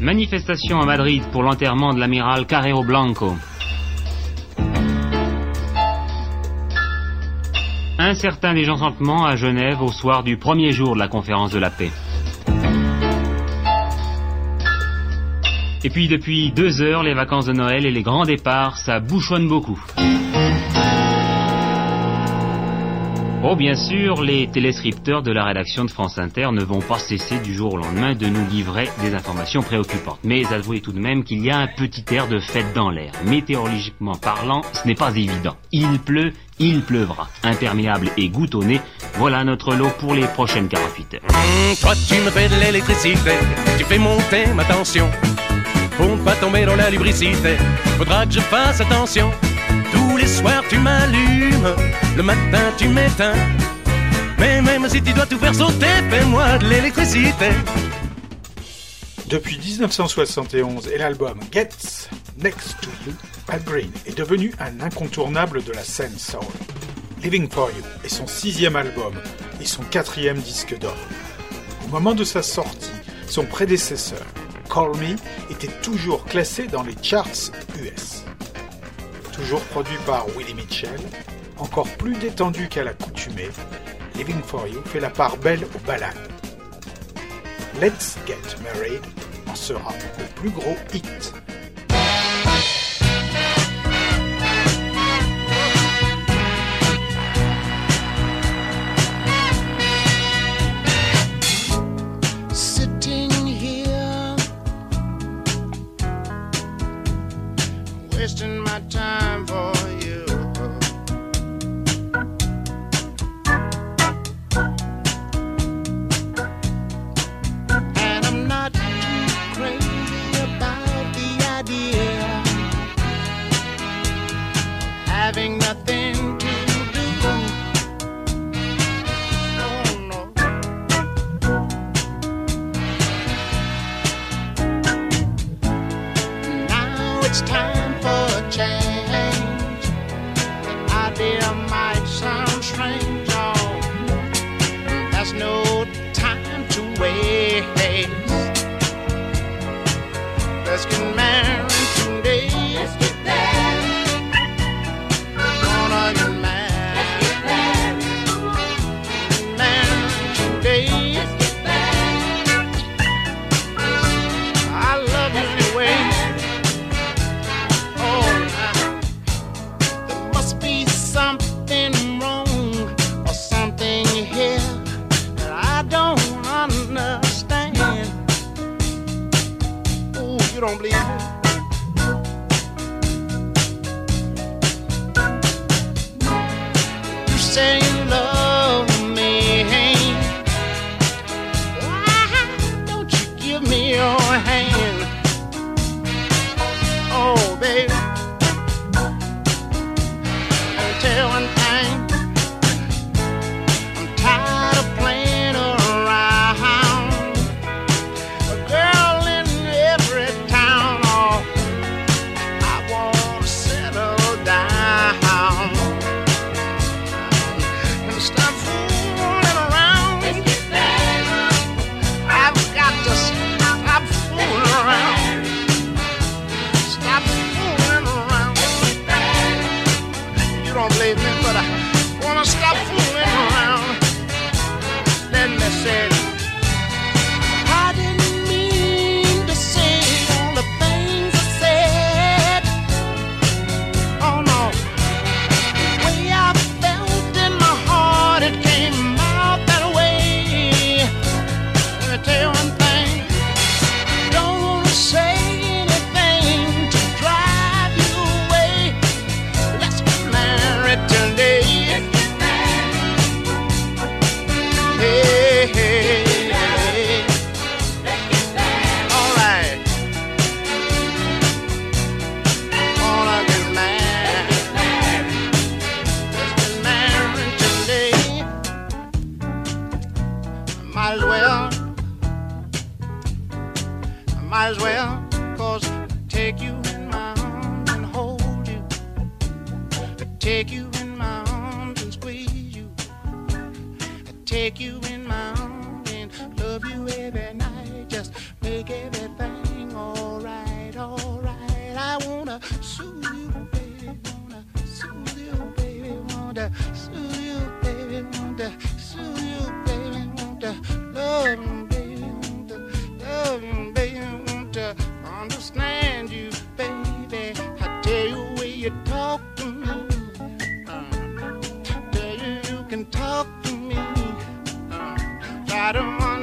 Manifestation à Madrid pour l'enterrement de l'amiral Carrero Blanco. Incertain désenchantement à Genève au soir du premier jour de la conférence de la paix. Et puis depuis deux heures, les vacances de Noël et les grands départs, ça bouchonne beaucoup. Oh, bien sûr, les téléscripteurs de la rédaction de France Inter ne vont pas cesser du jour au lendemain de nous livrer des informations préoccupantes. Mais avouez tout de même qu'il y a un petit air de fête dans l'air. Météorologiquement parlant, ce n'est pas évident. Il pleut, il pleuvra. Imperméable et goutonné, voilà notre lot pour les prochaines 48 heures. Hum, toi, tu me fais de l'électricité, tu fais monter ma tension. Pour ne pas tomber dans la lubricité, faudra que je fasse attention. Les soirs tu m'allumes, le matin tu m'éteins. Mais même si tu dois tout faire sauter, fais-moi de l'électricité. Depuis 1971 et l'album Gets Next to You, Al Green est devenu un incontournable de la scène soul. Living for You est son sixième album et son quatrième disque d'or. Au moment de sa sortie, son prédécesseur, Call Me, était toujours classé dans les charts US toujours produit par Willie Mitchell, encore plus détendu qu'à l'accoutumée, Living for You fait la part belle aux ballades. Let's Get Married en sera le plus gros hit. You don't believe it? Might as well, cause take you in my arms and hold you. I take you in my arms and squeeze you. I Take you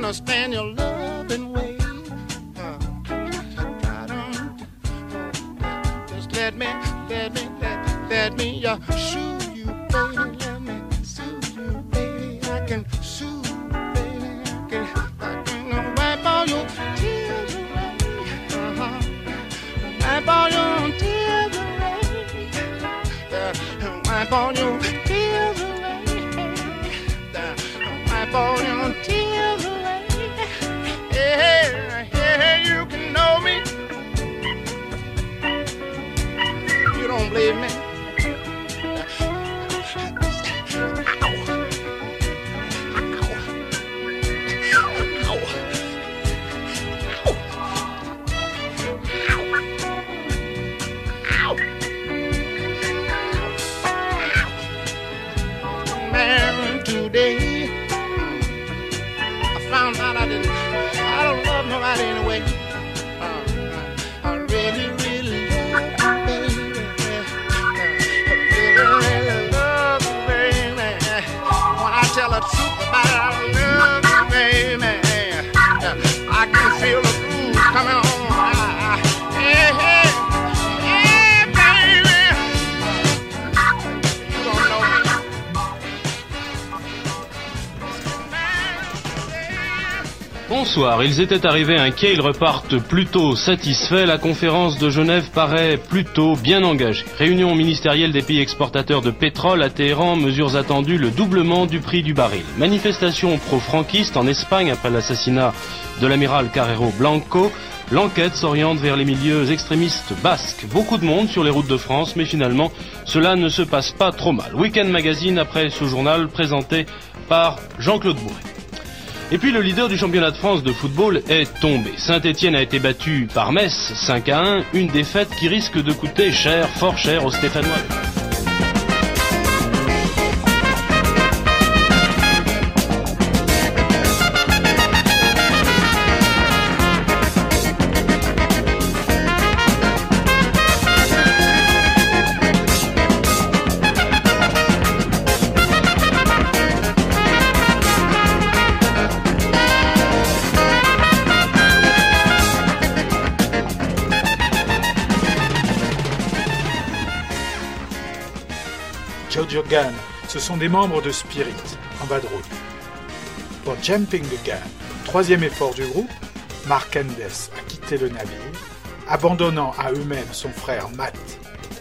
your loving Ils étaient arrivés inquiets, ils repartent plutôt satisfaits. La conférence de Genève paraît plutôt bien engagée. Réunion ministérielle des pays exportateurs de pétrole à Téhéran, mesures attendues, le doublement du prix du baril. Manifestation pro-franquiste en Espagne après l'assassinat de l'amiral Carrero Blanco. L'enquête s'oriente vers les milieux extrémistes basques. Beaucoup de monde sur les routes de France, mais finalement, cela ne se passe pas trop mal. Weekend Magazine après ce journal présenté par Jean-Claude Bourré. Et puis le leader du championnat de France de football est tombé. Saint-Etienne a été battu par Metz 5 à 1, une défaite qui risque de coûter cher, fort cher aux Stéphanois. Jojo Gun, ce sont des membres de Spirit, en bas de route. Pour Jumping the Gun, troisième effort du groupe, Mark Endes a quitté le navire, abandonnant à eux-mêmes son frère Matt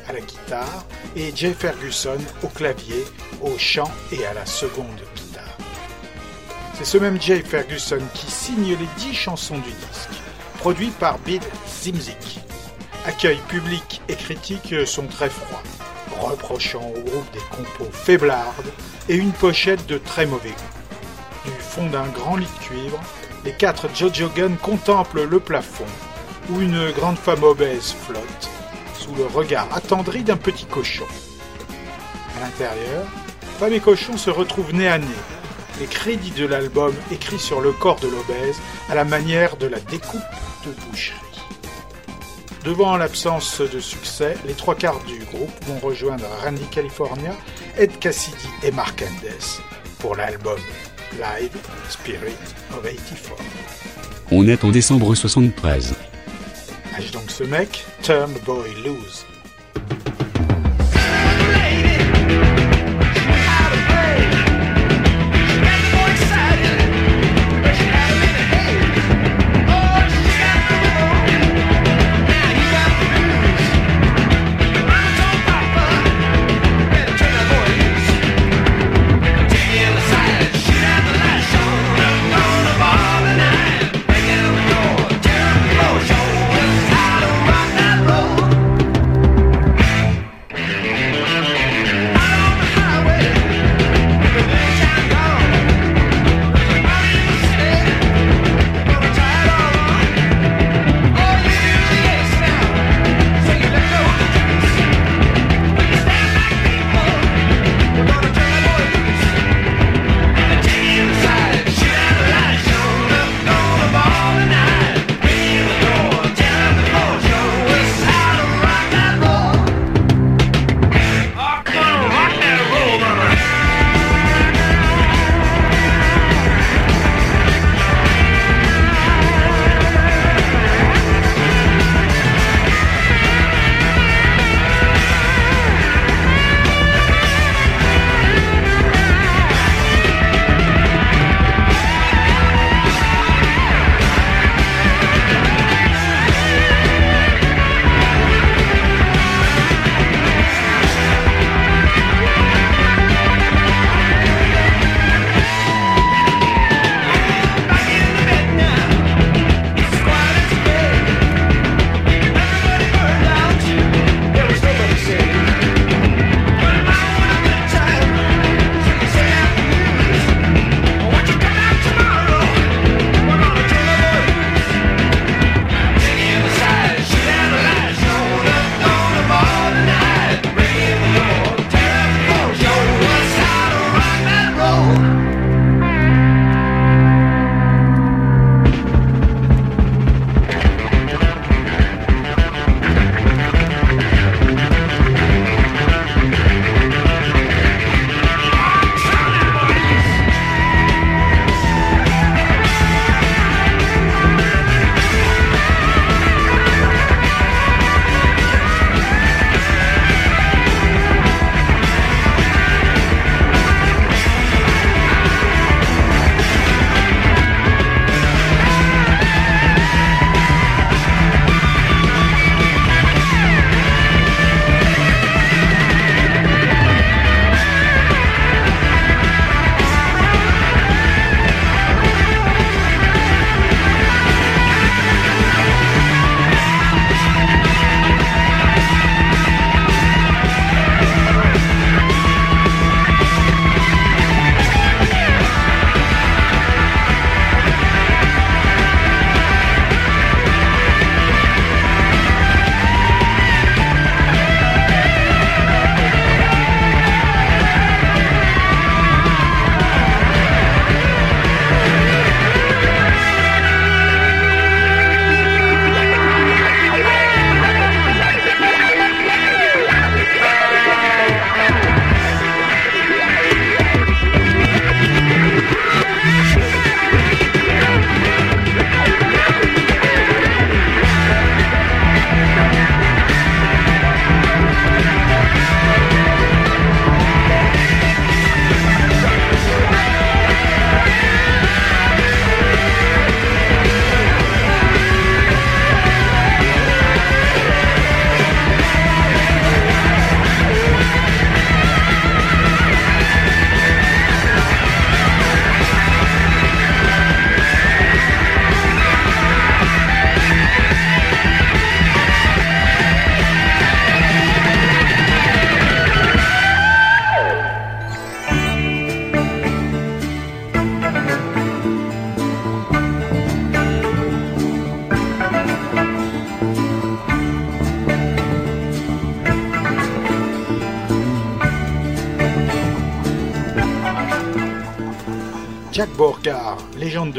à la guitare et Jay Ferguson au clavier, au chant et à la seconde guitare. C'est ce même Jay Ferguson qui signe les dix chansons du disque, produit par Bill Zimzik. Accueil public et critique sont très froids, reprochant au groupe des compos faiblardes et une pochette de très mauvais goût. Du fond d'un grand lit de cuivre, les quatre Jojo Gun contemplent le plafond, où une grande femme obèse flotte, sous le regard attendri d'un petit cochon. À l'intérieur, femme et cochon se retrouvent nez à nez, les crédits de l'album écrits sur le corps de l'obèse à la manière de la découpe de boucherie. Devant l'absence de succès, les trois quarts du groupe vont rejoindre Randy California, Ed Cassidy et Mark Endes pour l'album Live Spirit of 84. On est en décembre 73. Âge donc ce mec, Turn Boy Loose.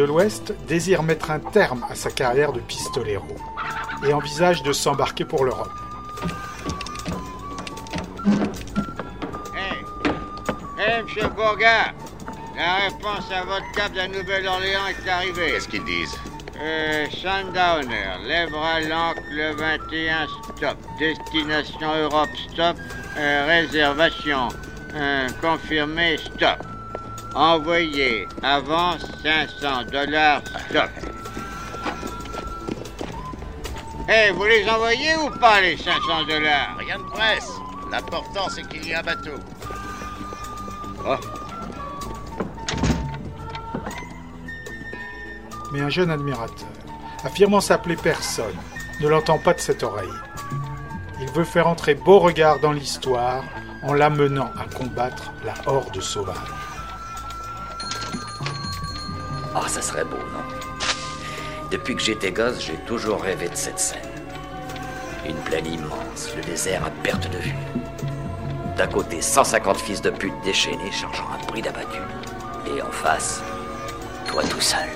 l'Ouest, désire mettre un terme à sa carrière de pistolero et envisage de s'embarquer pour l'Europe. Hé Hé, monsieur Bourgard La réponse à votre cap de la Nouvelle-Orléans est arrivée. Qu'est-ce qu'ils disent? Euh, Sundowner, lèvera l'ancre le 21, stop. Destination Europe, stop. Euh, réservation, euh, confirmé, stop. Envoyé, avance 500 dollars, stop. Eh, vous les envoyez ou pas, les 500 dollars? Rien de presse. L'important, c'est qu'il y ait un bateau. Mais un jeune admirateur, affirmant s'appeler personne, ne l'entend pas de cette oreille. Il veut faire entrer Beauregard dans l'histoire en l'amenant à combattre la horde sauvage. Ah, ça serait beau, non? Depuis que j'étais gosse, j'ai toujours rêvé de cette scène. Une plaine immense, le désert à perte de vue. D'un côté, 150 fils de pute déchaînés chargeant un prix d'abattu. Et en face, toi tout seul.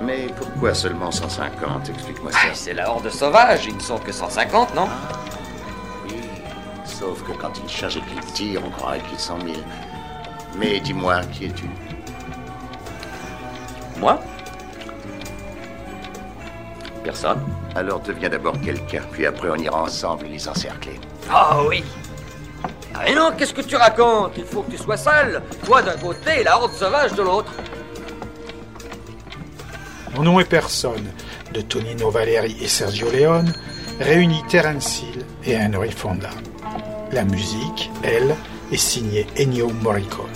Mais pourquoi seulement 150 Explique-moi ça. Ah, c'est la horde sauvage, ils ne sont que 150, non? Oui, sauf que quand ils chargent et qu'ils tirent, on croirait qu'ils sont mille. Mais dis-moi, qui es-tu? Moi Personne. Alors deviens d'abord quelqu'un, puis après on ira ensemble les encercler. Ah oui Ah mais non, qu'est-ce que tu racontes? Il faut que tu sois seul. Toi d'un côté et la horde sauvage de l'autre. Mon nom est Personne, de Tonino Valeri et Sergio Leone, réunit Terence Hill et Henry Fonda. La musique, elle, est signée Ennio Morricone.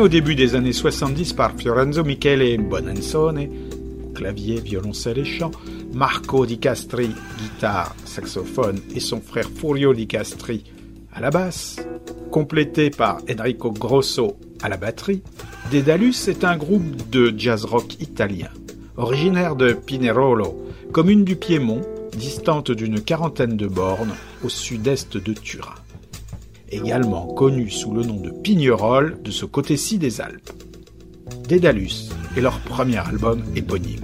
Au début des années 70 par Fiorenzo Michele Bonanzone, clavier, violoncelle et chant, Marco Di Castri, guitare, saxophone, et son frère Furio Di Castri à la basse, complété par Enrico Grosso à la batterie, Dédalus est un groupe de jazz rock italien, originaire de Pinerolo, commune du Piémont, distante d'une quarantaine de bornes au sud-est de Turin également connu sous le nom de Pignerol de ce côté-ci des Alpes. Dédalus est leur premier album éponyme.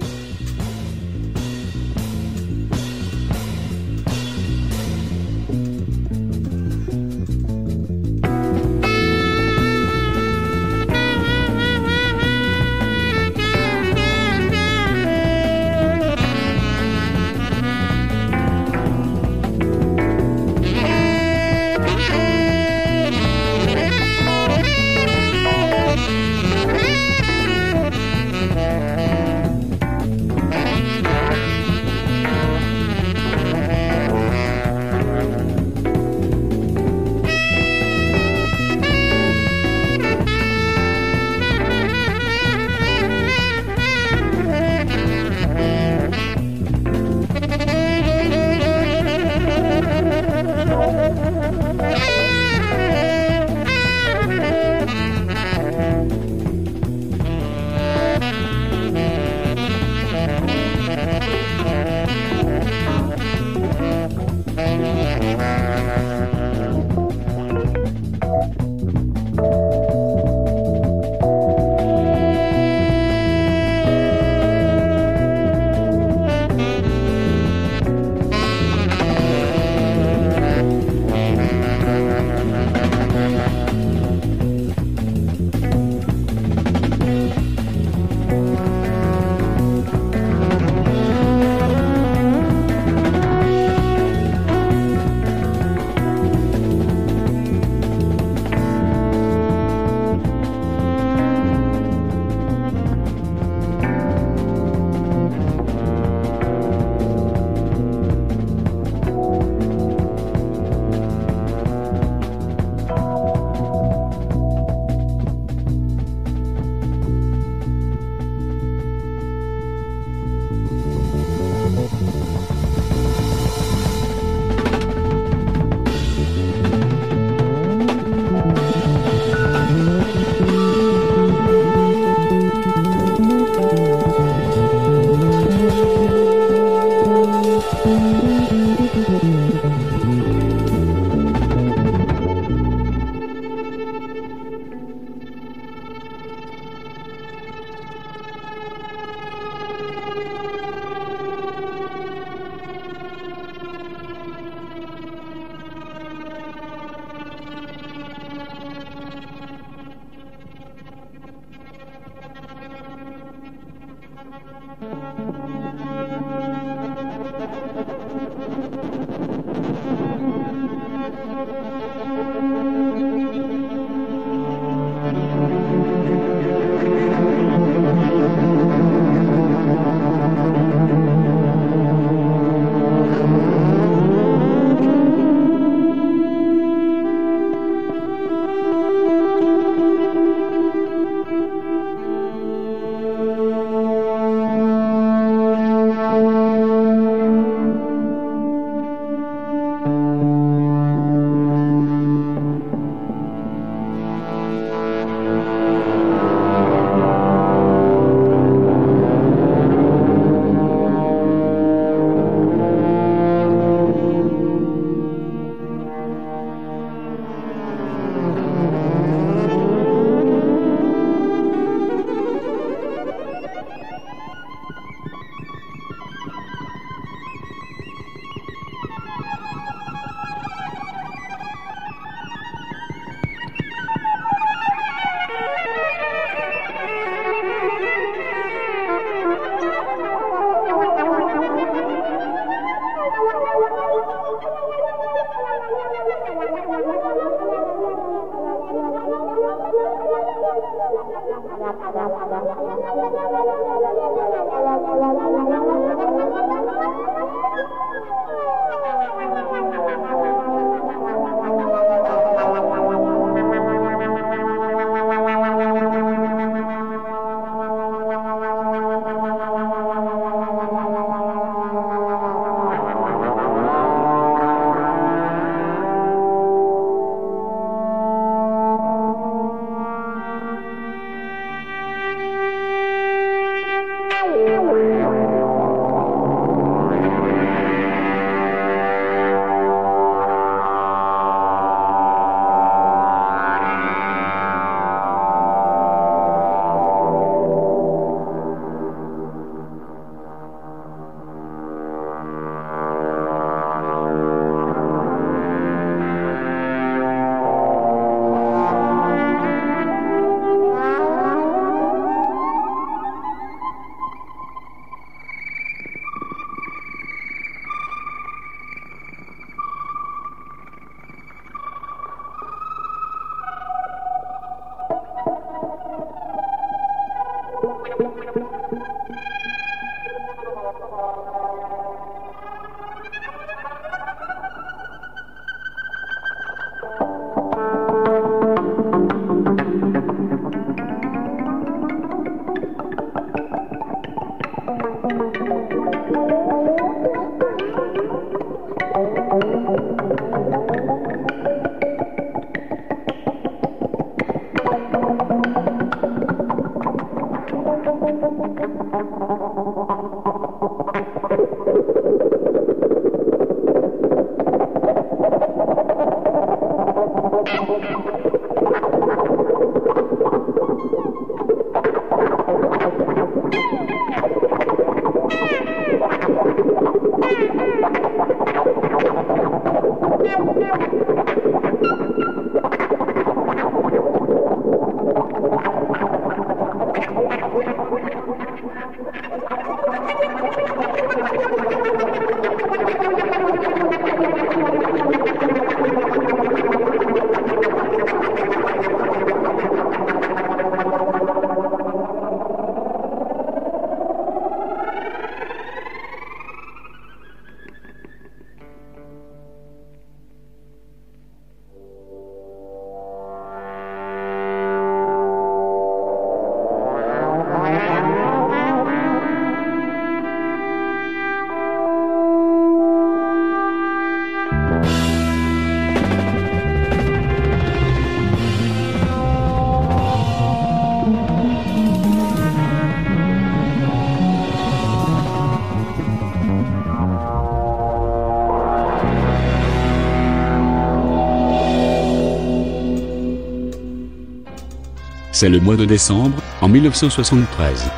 C'est le mois de décembre, en 1973.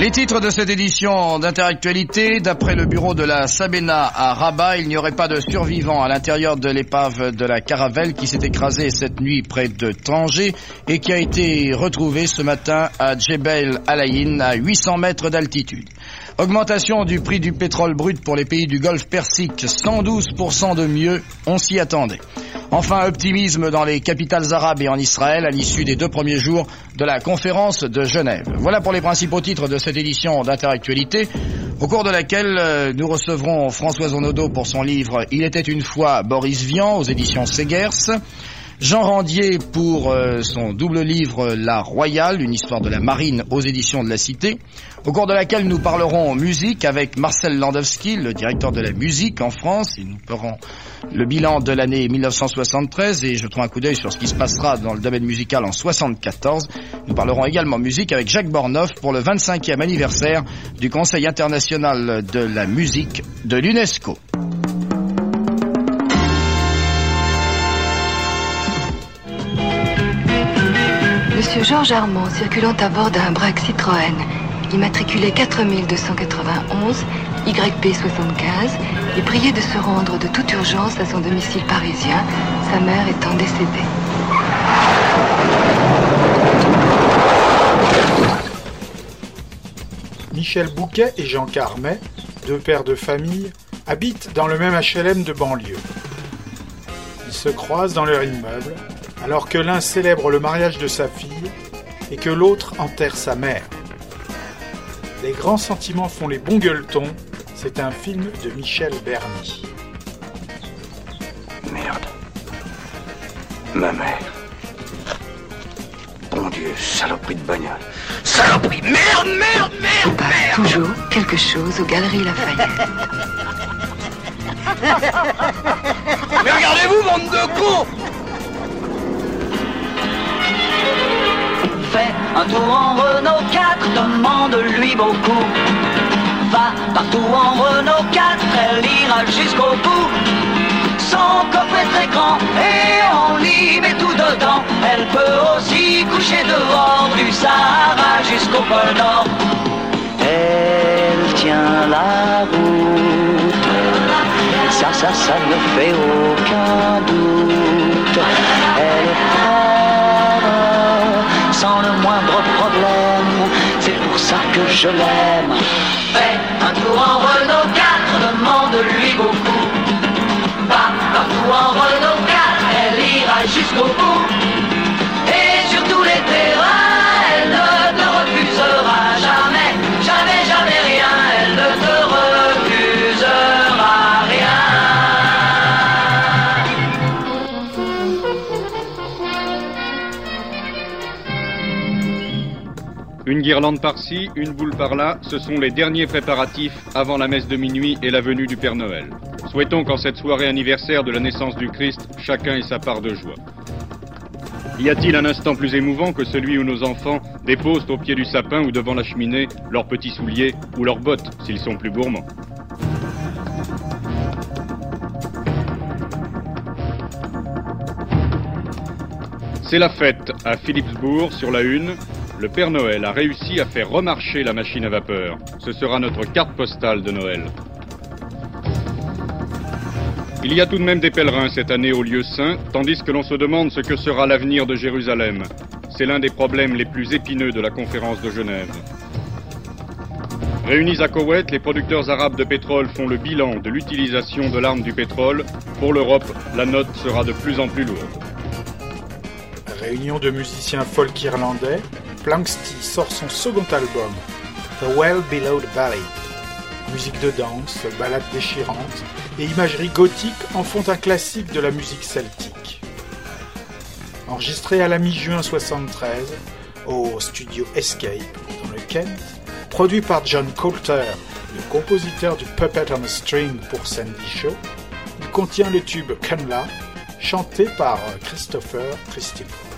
Les titres de cette édition d'interactualité, d'après le bureau de la Sabena à Rabat, il n'y aurait pas de survivants à l'intérieur de l'épave de la Caravelle qui s'est écrasée cette nuit près de Tanger et qui a été retrouvée ce matin à Djebel Alaïn à 800 mètres d'altitude. Augmentation du prix du pétrole brut pour les pays du Golfe Persique, 112% de mieux, on s'y attendait. Enfin, optimisme dans les capitales arabes et en Israël à l'issue des deux premiers jours de la conférence de Genève. Voilà pour les principaux titres de cette édition d'Interactualité, au cours de laquelle euh, nous recevrons Françoise Onodo pour son livre Il était une fois Boris Vian aux éditions Segers. Jean Randier pour euh, son double livre La Royale, une histoire de la marine aux éditions de la Cité, au cours de laquelle nous parlerons musique avec Marcel Landowski, le directeur de la musique en France, et nous ferons le bilan de l'année 1973 et je trouve un coup d'œil sur ce qui se passera dans le domaine musical en 74. Nous parlerons également musique avec Jacques Bornoff pour le 25e anniversaire du Conseil international de la musique de l'UNESCO. Monsieur Georges Armand, circulant à bord d'un braque Citroën, immatriculé 4291, YP75, est prié de se rendre de toute urgence à son domicile parisien, sa mère étant décédée. Michel Bouquet et Jean Carmet, deux pères de famille, habitent dans le même HLM de banlieue. Ils se croisent dans leur immeuble, alors que l'un célèbre le mariage de sa fille et que l'autre enterre sa mère. Les grands sentiments font les bons gueuletons, c'est un film de Michel Berny. Merde. Ma mère. Bon Dieu, saloperie de bagnole. Saloperie Merde, merde, merde, passe toujours quelque chose aux Galeries Lafayette. Mais regardez-vous, bande de cons Fais un tour en Renault 4, demande-lui beaucoup. Va partout en Renault 4, elle ira jusqu'au bout. Son coffre est très grand et on lit met tout dedans. Elle peut aussi coucher dehors du Sahara jusqu'au pôle Nord. Elle tient la route, ça, ça, ça ne fait aucun doute. Elle est sans le moindre problème, c'est pour ça que je l'aime. Une guirlande par-ci, une boule par-là, ce sont les derniers préparatifs avant la messe de minuit et la venue du Père Noël. Souhaitons qu'en cette soirée anniversaire de la naissance du Christ, chacun ait sa part de joie. Y a-t-il un instant plus émouvant que celui où nos enfants déposent au pied du sapin ou devant la cheminée leurs petits souliers ou leurs bottes s'ils sont plus gourmands? C'est la fête à Philipsbourg sur la Une. Le Père Noël a réussi à faire remarcher la machine à vapeur. Ce sera notre carte postale de Noël. Il y a tout de même des pèlerins cette année au lieu saint, tandis que l'on se demande ce que sera l'avenir de Jérusalem. C'est l'un des problèmes les plus épineux de la conférence de Genève. Réunis à Koweït, les producteurs arabes de pétrole font le bilan de l'utilisation de l'arme du pétrole. Pour l'Europe, la note sera de plus en plus lourde. Réunion de musiciens folk irlandais, Planksty sort son second album, The Well Below the Valley. Musique de danse, ballades déchirantes et imagerie gothique en font un classique de la musique celtique. Enregistré à la mi-juin 73 au studio Escape dans le Kent, produit par John Coulter, le compositeur du Puppet on a String pour Sandy Show, il contient le tube Canla, chanté par Christopher Christopher.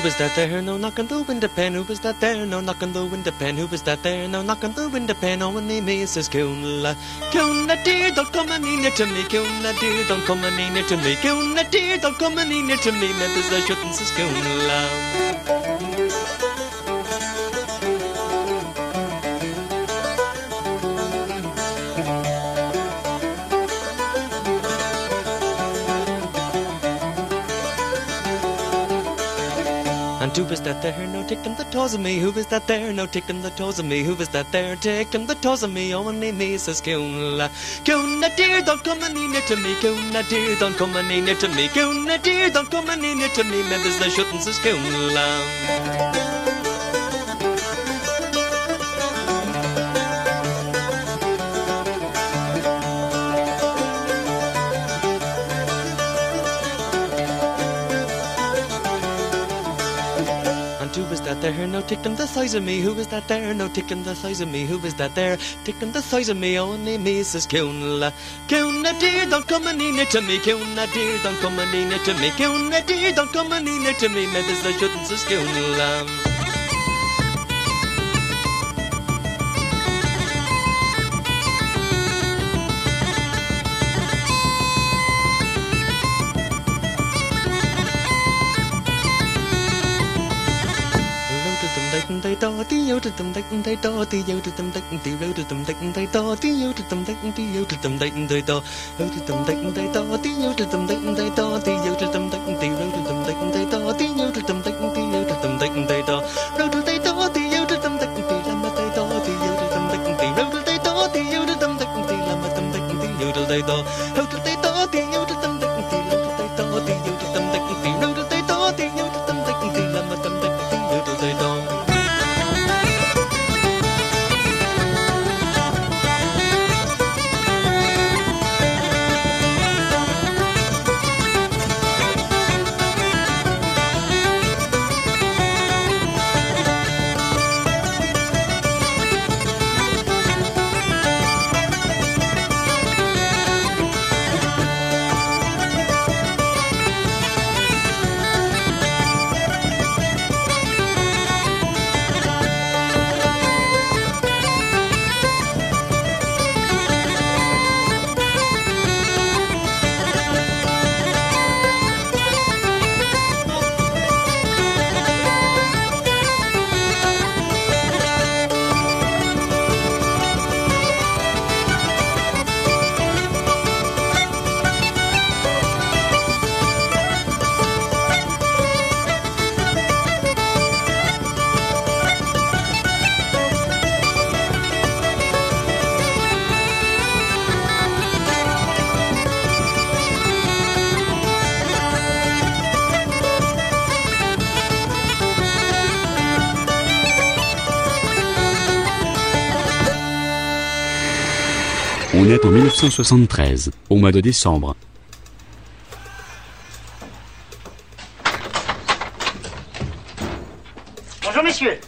Who was that there? No knock on the window pane. Who was that there? No knock on the window pane. Who was that there? No knock on the window pane. Oh, my name is Kuna. Kuna dear, don't come any near to me. Kuna dear, don't come any near to me. Kuna dear, don't come any near to me. Members I shouldn't say Kuna. Who is that there? No, take them the toes of me. Who is that there? No, take them the toes of me. Who is that there? Take them the toes of me. Oh, my name is Kuna. Kuna dear, don't come any near to me. Kuna dear, don't come any near to me. Kuna dear, don't come any near to me. Members they shouldn't say Kuna. Who is that there? No, take them the size of me. Who is that there? No, take them the size of me. Who is that there? Take them the size of me. Only is says. Kuna dear, don't come any near to me. Kuna dear, don't come any near to me. Kuna dear, don't come any near to me. Maybe they shouldn't say Kuna. tum tek tay to ti yêu tu tum tek ti yêu tu tum tek tay to ti yêu tu tum tek ti yêu tu tum tek tay to yêu tu tum tek tay to ti yêu tu tum tek tay to ti yêu tu tum tek ti yêu tu tum tek tay En 1973, au mois de décembre. Bonjour messieurs.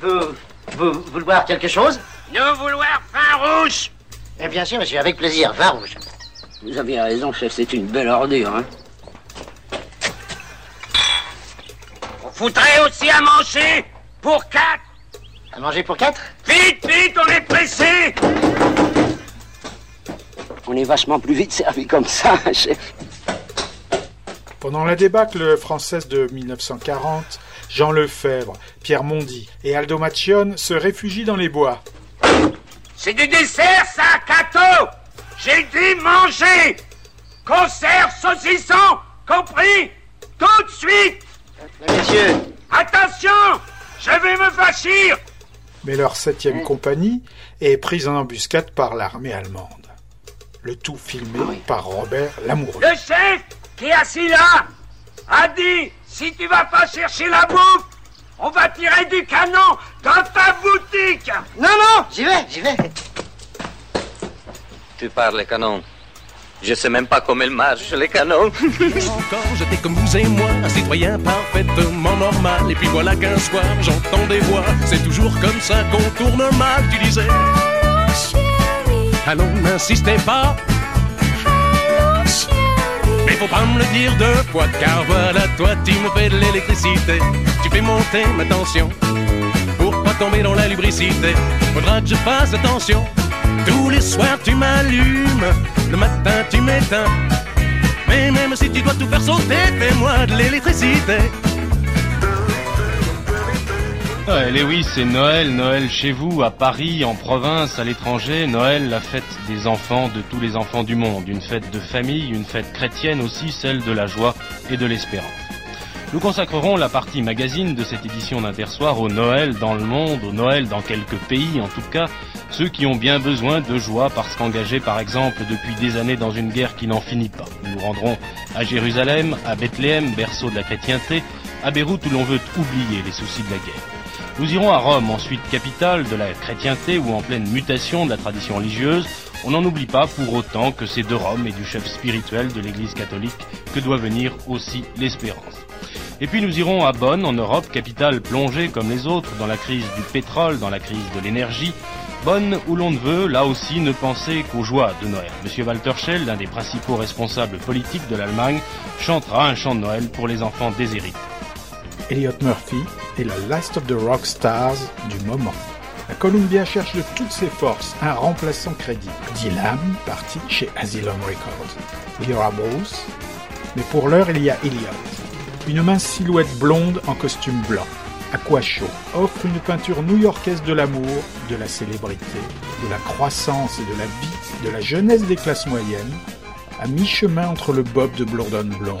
Vous, vous, boire quelque chose? Nous vouloir vin rouge Eh bien sûr monsieur, avec plaisir, vin rouge. Vous avez raison, chef, c'est une belle ordure, hein. On foutrait aussi à manger pour quatre À manger pour quatre? Vite, vite, on est pressé On est vachement plus vite servi comme ça, chef. Pendant la débâcle française de 1940, Jean Lefebvre, Pierre Mondy et Aldo Macione se réfugient dans les bois. C'est du dessert, ça, Cato! J'ai dit manger! Conserve, saucisson, compris! Tout de suite! Messieurs Attention! Je vais me fâchir! Mais leur septième compagnie est prise en embuscade par l'armée allemande. Le tout filmé par Robert Lamoureux. Le chef, qui est assis là, a dit si tu vas pas chercher la bouffe, on va tirer du canon dans ta boutique Non, non, j'y vais, j'y vais. Tu parles les canons. Je sais même pas comment ils marchent les canons. Encore, j'étais comme vous et moi, un citoyen parfaitement normal. Et puis voilà qu'un soir, j'entends des voix. C'est toujours comme ça qu'on tourne mal, tu disais. Allons, n'insistez pas. Mais faut pas me le dire deux fois, car voilà, toi tu me fais de l'électricité. Tu fais monter ma tension. Pour pas tomber dans la lubricité, faudra que je fasse attention. Tous les soirs tu m'allumes, le matin tu m'éteins. Mais même si tu dois tout faire sauter, fais-moi de l'électricité. Ouais, Lewis, c'est Noël, Noël chez vous, à Paris, en province, à l'étranger, Noël, la fête des enfants, de tous les enfants du monde, une fête de famille, une fête chrétienne aussi, celle de la joie et de l'espérance. Nous consacrerons la partie magazine de cette édition d'Intersoir au Noël dans le monde, au Noël dans quelques pays en tout cas, ceux qui ont bien besoin de joie parce qu'engagés par exemple depuis des années dans une guerre qui n'en finit pas. Nous nous rendrons à Jérusalem, à Bethléem, berceau de la chrétienté, à Beyrouth où l'on veut oublier les soucis de la guerre. Nous irons à Rome, ensuite capitale de la chrétienté ou en pleine mutation de la tradition religieuse. On n'en oublie pas pour autant que c'est de Rome et du chef spirituel de l'Église catholique que doit venir aussi l'espérance. Et puis nous irons à Bonn, en Europe, capitale plongée comme les autres dans la crise du pétrole, dans la crise de l'énergie. Bonn où l'on ne veut, là aussi, ne penser qu'aux joies de Noël. Monsieur Walter Schell, l'un des principaux responsables politiques de l'Allemagne, chantera un chant de Noël pour les enfants déshérités. Elliot Murphy est la last of the rock stars du moment. La Columbia cherche de toutes ses forces un remplaçant crédible. Dylan, parti chez Asylum Records. Lyra Bruce. Mais pour l'heure, il y a Elliot. Une mince silhouette blonde en costume blanc. Chaud offre une peinture new-yorkaise de l'amour, de la célébrité, de la croissance et de la vie, de la jeunesse des classes moyennes, à mi-chemin entre le Bob de Blondon Blonde,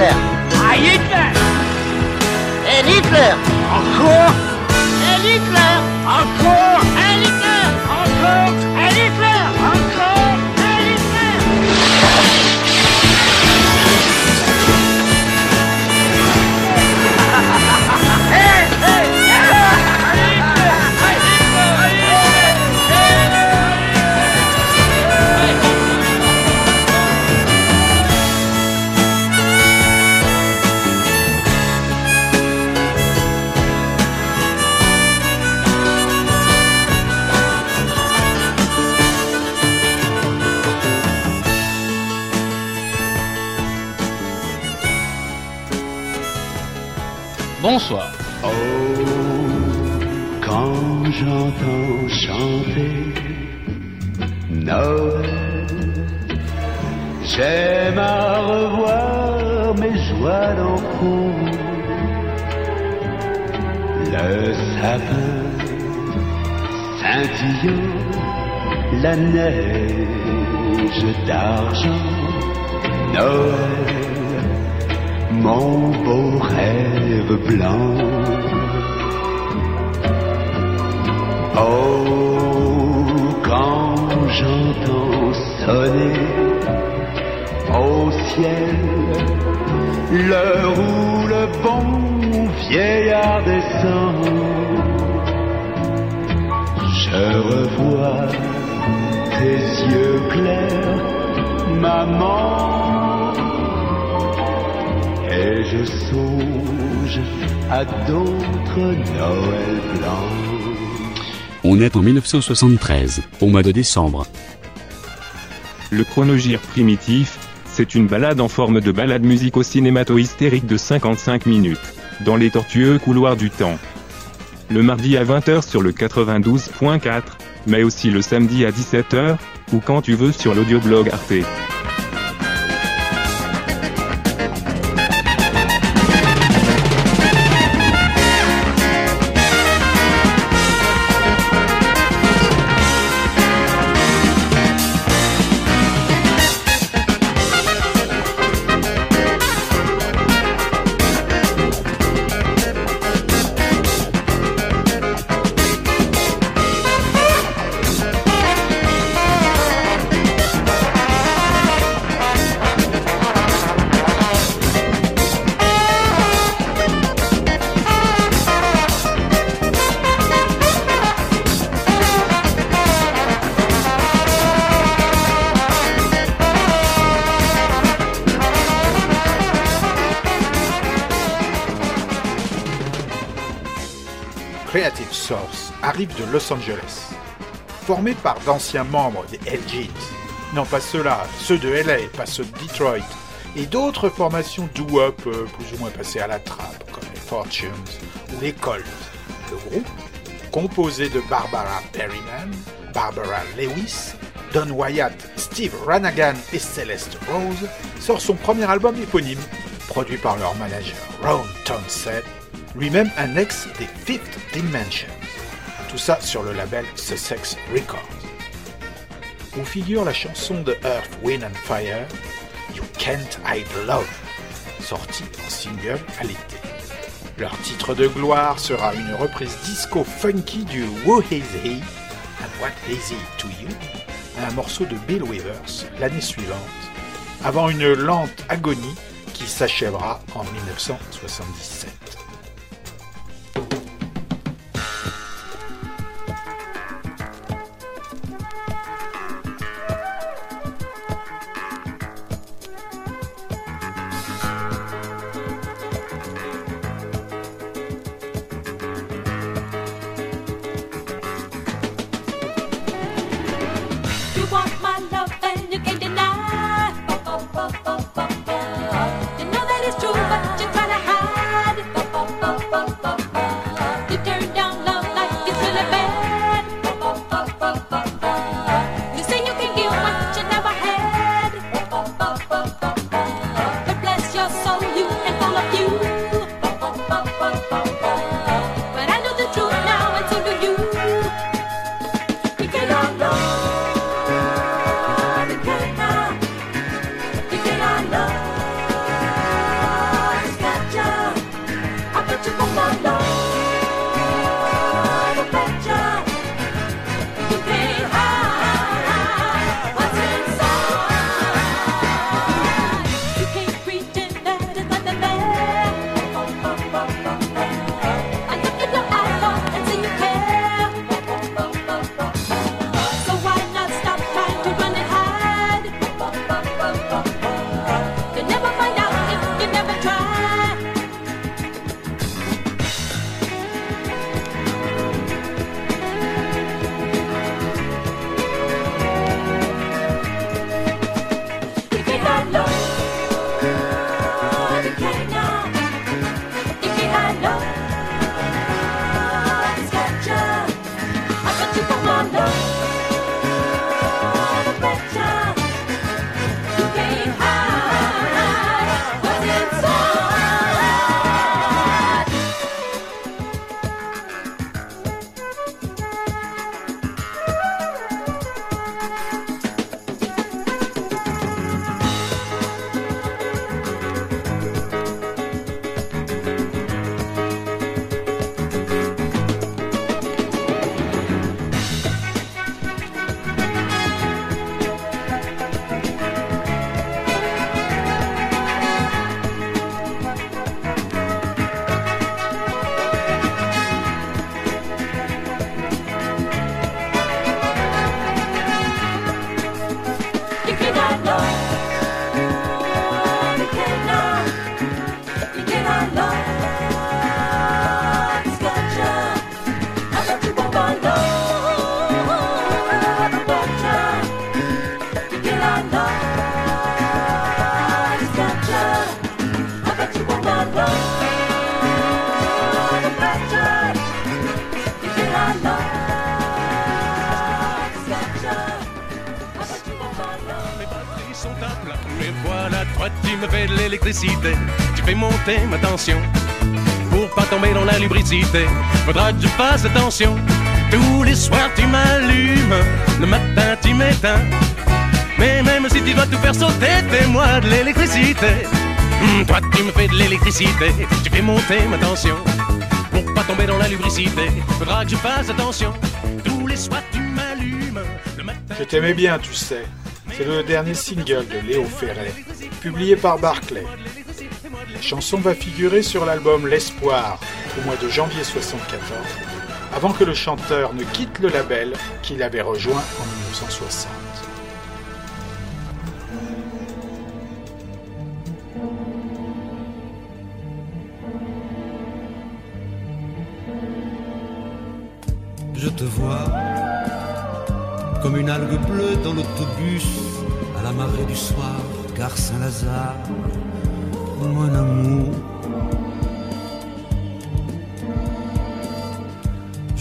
Hitler. Ah, Hitler. Et Hitler. Encore. Et Hitler. Encore. Et Hitler. Encore Bonsoir. Quand j'entends chanter Noël, j'aime à revoir mes joies d'enfant. Le sapin scintillant, la neige d'argent, Noël, mon beau rêve blanc. Oh, quand j'entends sonner au ciel l'heure où le bon vieillard descend, je revois tes yeux clairs, maman, et je songe à d'autres Noël blancs. On est en 1973, au mois de décembre. Le chronogire primitif, c'est une balade en forme de balade musico-cinémato-hystérique de 55 minutes, dans les tortueux couloirs du temps. Le mardi à 20h sur le 92.4, mais aussi le samedi à 17h, ou quand tu veux sur l'audioblog Arte. Arrive de Los Angeles. Formé par d'anciens membres des LGs, non pas ceux-là, ceux de LA, pas ceux de Detroit, et d'autres formations doo-wop euh, plus ou moins passées à la trappe, comme les Fortunes ou les Colts. Le groupe, composé de Barbara Perryman, Barbara Lewis, Don Wyatt, Steve Ranagan et Celeste Rose, sort son premier album éponyme, produit par leur manager Ron Townsend, lui-même un ex des Fifth Dimension. Tout ça sur le label Sussex Records. Où figure la chanson de Earth, Wind and Fire, You Can't Hide Love, sortie en single à l'été. Leur titre de gloire sera une reprise disco funky du Who Is He and What Is He to You, un morceau de Bill Withers l'année suivante, avant une lente agonie qui s'achèvera en 1977. Faudra que je fasse attention. Tous les soirs tu m'allumes, le matin tu m'éteins. Mais même si tu dois tout faire sauter, fais-moi de l'électricité. Hum, toi tu me fais de l'électricité, tu fais monter ma tension. Pour pas tomber dans la lubricité, faudra que je fasse attention. Tous les soirs tu m'allumes, le matin. Je t'aimais bien, tu sais. C'est le dernier single de Léo Ferré, publié par Barclay. La chanson va figurer sur l'album L'Espoir au mois de janvier 74, avant que le chanteur ne quitte le label qu'il avait rejoint en 1960. Je te vois comme une algue bleue dans l'autobus à la marée du soir, gare Saint-Lazare, mon amour.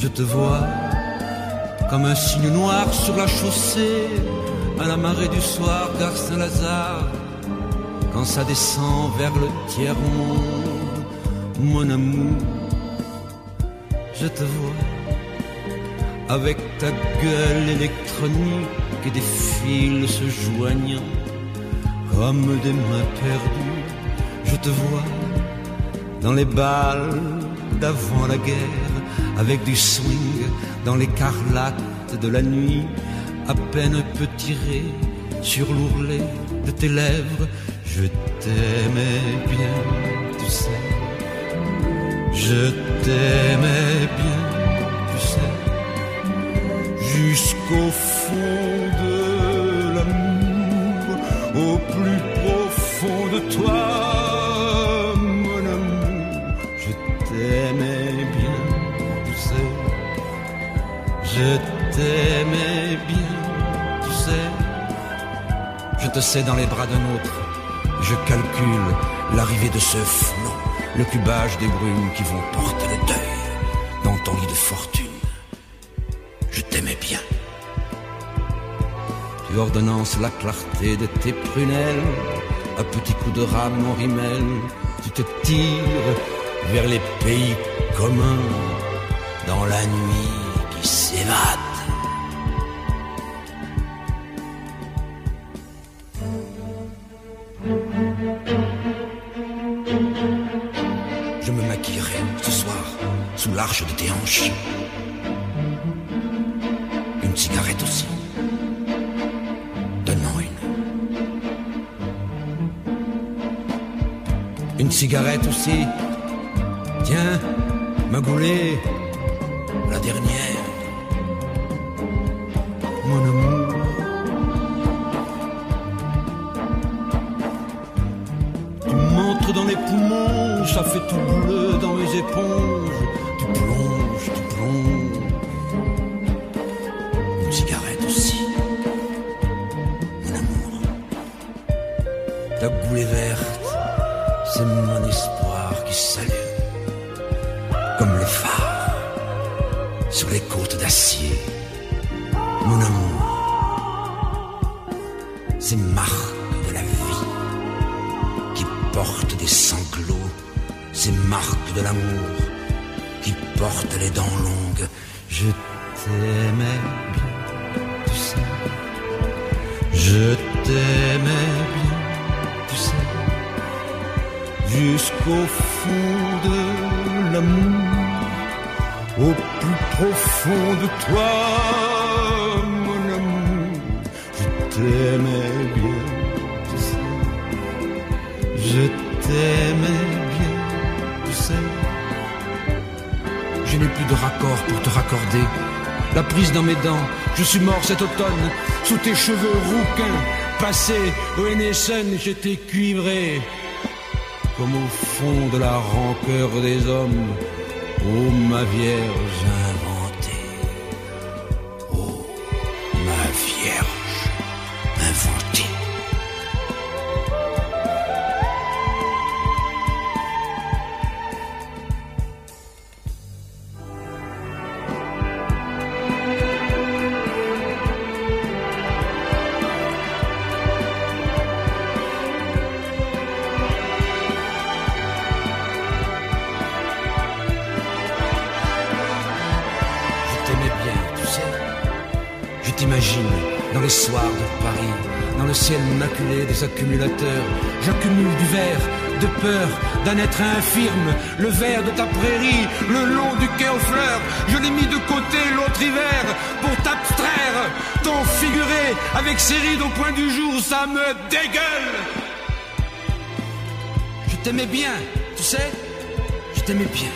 Je te vois comme un signe noir sur la chaussée à la marée du soir, gare Saint-Lazare, quand ça descend vers le tiers-monde, mon amour. Je te vois avec ta gueule électronique et des fils se joignant comme des mains perdues. Je te vois dans les balles d'avant la guerre, avec du swing dans l'écarlate de la nuit, à peine un peu tiré sur l'ourlet de tes lèvres. Je t'aimais bien, tu sais. Je t'aimais bien, tu sais jusqu'au te sais dans les bras d'un autre. Je calcule l'arrivée de ce flot, le cubage des brumes qui vont porter le deuil dans ton lit de fortune je t'aimais bien. Tu ordonnances la clarté de tes prunelles, à petits coups de rame en rimel, tu te tires vers les pays communs, dans la nuit qui s'évade. L'arche de tes hanches une cigarette aussi. Donne-moi une. Une cigarette aussi. Tiens, ma goulée, la dernière. Mon amour. Tu m'entres dans les poumons, ça fait tout bleu dans mes éponges. N'ai plus de raccord pour te raccorder. La prise dans mes dents, je suis mort cet automne, sous tes cheveux rouquins, passé au NSN, j'étais cuivré, comme au fond de la rancœur des hommes, ma vierge j'accumule du verre, de peur d'un être infirme, le verre de ta prairie, le long du quai aux fleurs, je l'ai mis de côté l'autre hiver pour t'abstraire, ton figuré avec ses rides au point du jour, ça me dégueule. Je t'aimais bien, tu sais, je t'aimais bien,